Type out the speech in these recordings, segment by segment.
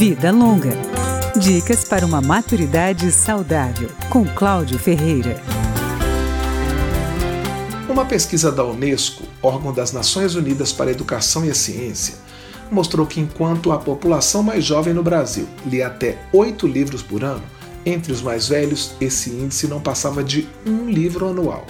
Vida Longa. Dicas para uma maturidade saudável, com Cláudio Ferreira. Uma pesquisa da Unesco, órgão das Nações Unidas para a Educação e a Ciência, mostrou que enquanto a população mais jovem no Brasil lia até oito livros por ano, entre os mais velhos esse índice não passava de um livro anual.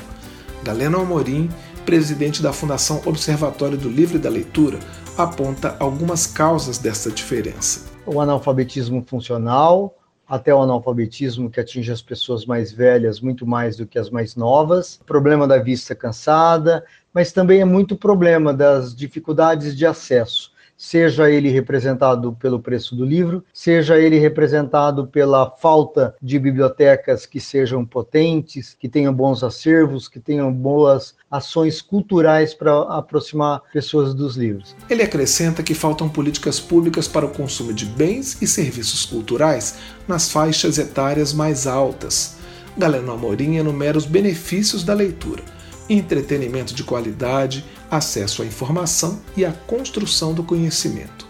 Galeno Amorim, presidente da Fundação Observatório do Livro e da Leitura, aponta algumas causas dessa diferença. O analfabetismo funcional, até o analfabetismo que atinge as pessoas mais velhas muito mais do que as mais novas, problema da vista cansada, mas também é muito problema das dificuldades de acesso seja ele representado pelo preço do livro, seja ele representado pela falta de bibliotecas que sejam potentes, que tenham bons acervos, que tenham boas ações culturais para aproximar pessoas dos livros. Ele acrescenta que faltam políticas públicas para o consumo de bens e serviços culturais nas faixas etárias mais altas. Galeno Amorim enumera os benefícios da leitura entretenimento de qualidade, acesso à informação e a construção do conhecimento.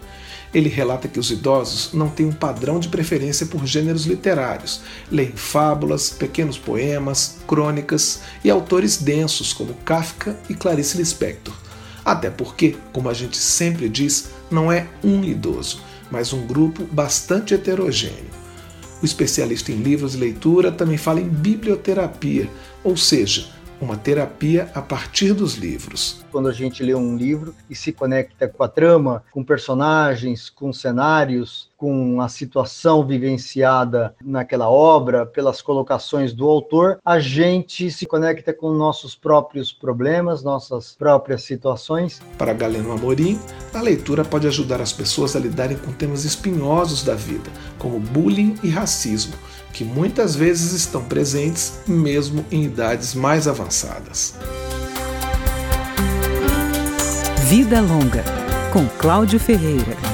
Ele relata que os idosos não têm um padrão de preferência por gêneros literários, leem fábulas, pequenos poemas, crônicas e autores densos como Kafka e Clarice Lispector. Até porque, como a gente sempre diz, não é um idoso, mas um grupo bastante heterogêneo. O especialista em livros e leitura também fala em biblioterapia, ou seja, uma terapia a partir dos livros. Quando a gente lê um livro e se conecta com a trama, com personagens, com cenários, com a situação vivenciada naquela obra, pelas colocações do autor, a gente se conecta com nossos próprios problemas, nossas próprias situações. Para Galeno Amorim, a leitura pode ajudar as pessoas a lidarem com temas espinhosos da vida, como bullying e racismo, que muitas vezes estão presentes mesmo em idades mais avançadas. Vida Longa, com Cláudio Ferreira.